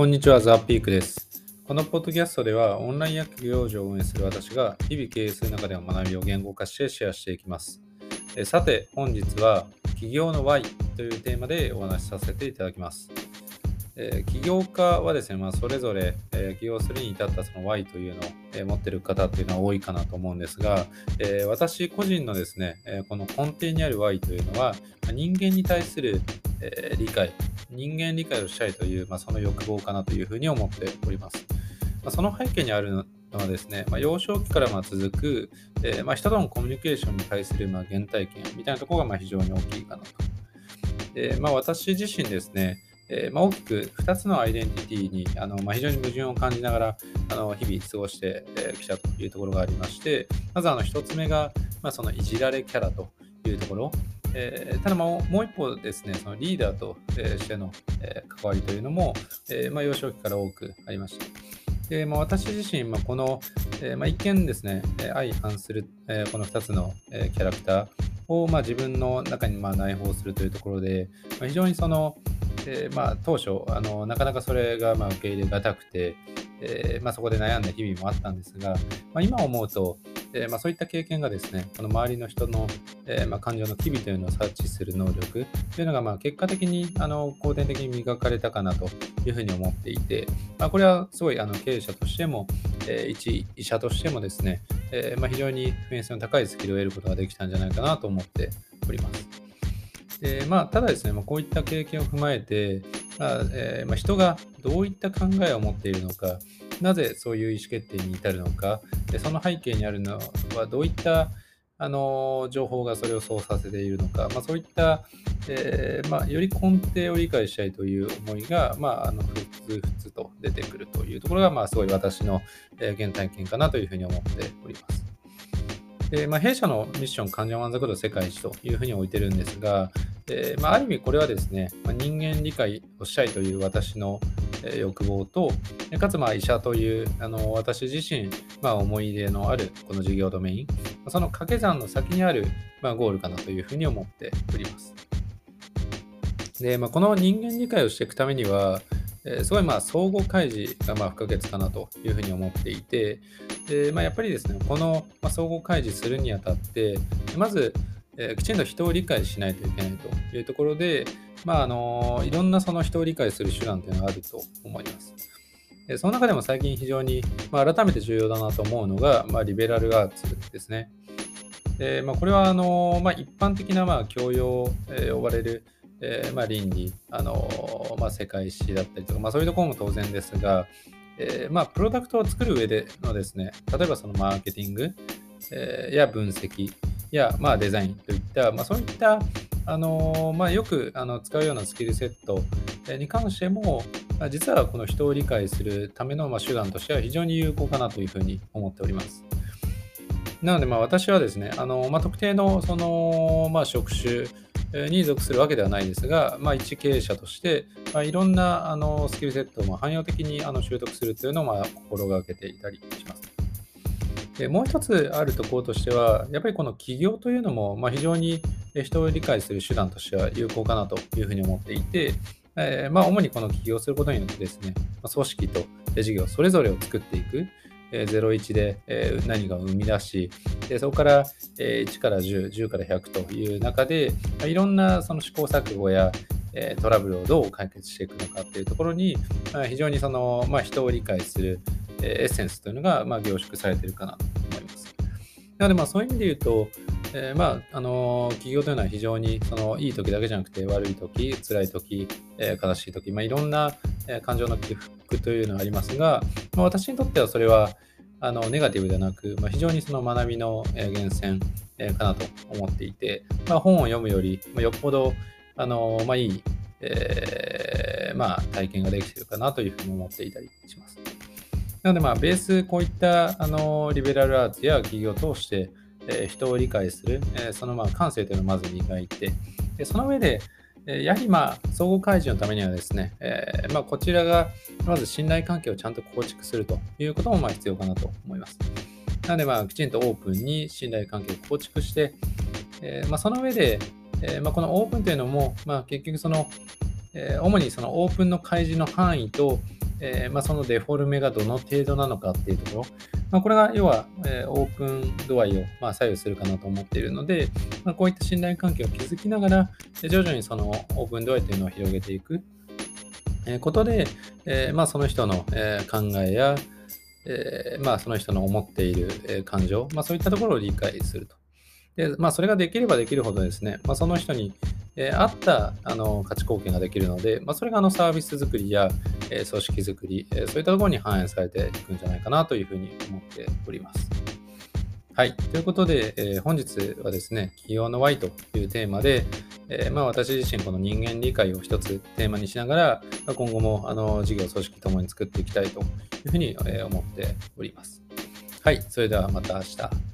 こんにちは、ザ・ピークです。このポッドキャストでは、オンライン薬業場を運営する私が、日々経営する中での学びを言語化してシェアしていきます。えさて、本日は、起業の Y というテーマでお話しさせていただきます。え起業家はですね、まあ、それぞれ、え起業するに至ったその Y というのを、え持っている方っていうのは多いかなと思うんですが、え私個人のですね、えこの根底にある Y というのは、人間に対する、え理解、人間理解をしたいという、まあ、その欲望かなというふうに思っております。まあその背景にあるのはですね、まあ、幼少期からまあ続く、えーまあ、人とのコミュニケーションに対するまあ原体験みたいなところがまあ非常に大きいかなと。でまあ、私自身ですね、えーまあ、大きく2つのアイデンティティにあの、まあ、非常に矛盾を感じながらあの日々過ごしてき、えーきたというところがありまして、まずあの1つ目が、まあ、そのいじられキャラというところ、えーただもう一方ですね、そのリーダーとしての関わりというのも、えーまあ、幼少期から多くありました。でまあ、私自身、まあ、この、えーまあ、一見ですね、相反する、えーこの2つの、キャラクターを、まあ、自分の中にまあ内包するというところで、まあ、非常にその、えーまあ、当初あの、なかなかそれがまあ受け入れがたくて、えーまあ、そこで悩んだ日々もあったんですが、まあ、今思うと、えまあ、そういった経験がですね、この周りの人の、えまあ、感情の機微というのを察知する能力というのが、まあ、結果的にあの後天的に磨かれたかなというふうに思っていて、まあ、これはすごいあの経営者としても、えー一医者としてもですね、えまあ、非常に普遍性の高いスキルを得ることができたんじゃないかなと思っております。でまあ、ただですね、まあ、こういった経験を踏まえて、まあえーまあ、人がどういった考えを持っているのか、なぜそういう意思決定に至るのか、でその背景にあるのはどういったあの情報がそれをそうさせているのか、まあ、そういった、えーまあ、より根底を理解したいという思いが、まあ、あのふつふつと出てくるというところが、まあ、すごい私の、えー原体験かなというふうに思っております。でまあ、弊社のミッション、患者満足度世界一というふうに置いてるんですが、えーまあ、ある意味これはですね、まあ、人間理解をしたいという私の、欲望と、かつまあ医者というあの私自身、まあ、思い入れのあるこの事業ドメイン、その掛け算の先にある、まあ、ゴールかなというふうに思っております。で、まあ、この人間理解をしていくためには、えーすごいまあ相互開示がまあ不可欠かなというふうに思っていて、でまあ、やっぱりですね、この相互開示するにあたって、まず、えーきちんと人を理解しないといけないというところで、まああのいろんなその人を理解する手段というのがあると思います。でその中でも最近非常に、まあ、改めて重要だなと思うのが、まあ、リベラルアーツですね。でまあ、これはあの、まあ、一般的なまあ教養、えー呼ばれる、えーまあ、倫理、あのまあ、世界史だったりとか、まあ、そういうところも当然ですが、えーまあ、プロダクトを作る上でのですね、例えばそのマーケティング、えーや分析や、まあ、デザインといった、まあ、そういった、あのまあ、よくあの使うようなスキルセットえに関しても、まあ実はこの人を理解するためのまあ手段としては非常に有効かなというふうに思っております。なので、まあ、私はですね、あのまあ、特定のその、まあ、職種えに属するわけではないですが、まあ、一経営者として、まあ、いろんなあのスキルセットをまあ汎用的にあの習得するというのをまあ心がけていたりします。でもう一つあるところとしては、やっぱりこの起業というのも、まあ、非常に人を理解する手段としては有効かなというふうに思っていて、えーまあ、主にこの起業することによってですね、ま組織と事業それぞれを作っていく、え01でえ何かを生み出し、でそこからえ1から10、10から100という中で、まいろんなその試行錯誤やえトラブルをどう解決していくのかっていうところに、あ非常にその、まあ、人を理解するエッセンスというのが、まあ、凝縮されてるかなと思います。なので、まあ、そういう意味で言うと、えーまあ、あの企業というのは非常にそのいい時だけじゃなくて悪い時、辛い時、えー悲しい時、まあ、いろんな、感情の起伏というのがありますが、まあ、私にとってはそれはあのネガティブではなく、まあ、非常にその学びの源泉かなと思っていて、まあ、本を読むより、まあ、よっぽどあの、まあ、いい、えーまあ、体験ができているかなというふうに思っていたりします。なので、まあ、ベース、こういったあのリベラルアーツや企業を通して、えー人を理解する、えーそのまあ感性というのをまず磨いて、でその上で、えやはりまあ相互開示のためにはですね、えーまあ、こちらがまず信頼関係をちゃんと構築するということもまあ必要かなと思います。なので、まあ、きちんとオープンに信頼関係を構築して、えーまあ、その上で、えーまあ、このオープンというのも、まあ、結局その、えー主にそのオープンの開示の範囲と、えー、まあ、そのデフォルメがどの程度なのかっていうところ、まあ、これが要は、えー、オープン度合いを、まあ、左右するかなと思っているので、まこういった信頼関係を築きながら、徐々にそのオープン度合いというのを広げていくことで、えまあ、その人の、え考えや、えまあ、その人の思っている、感情、まそういったところを理解すると。でまあ、それができればできるほどですね、まあ、その人に、えー、合ったあの価値貢献ができるので、まあ、それがあのサービス作りや、えー、組織作り、えー、そういったところに反映されていくんじゃないかなというふうに思っております。はい。ということで、えー、本日はですね、企業の Y というテーマで、えー、まあ、私自身この人間理解を一つテーマにしながら、今後もあの事業組織ともに作っていきたいというふうにえ思っております。はい。それではまた明日。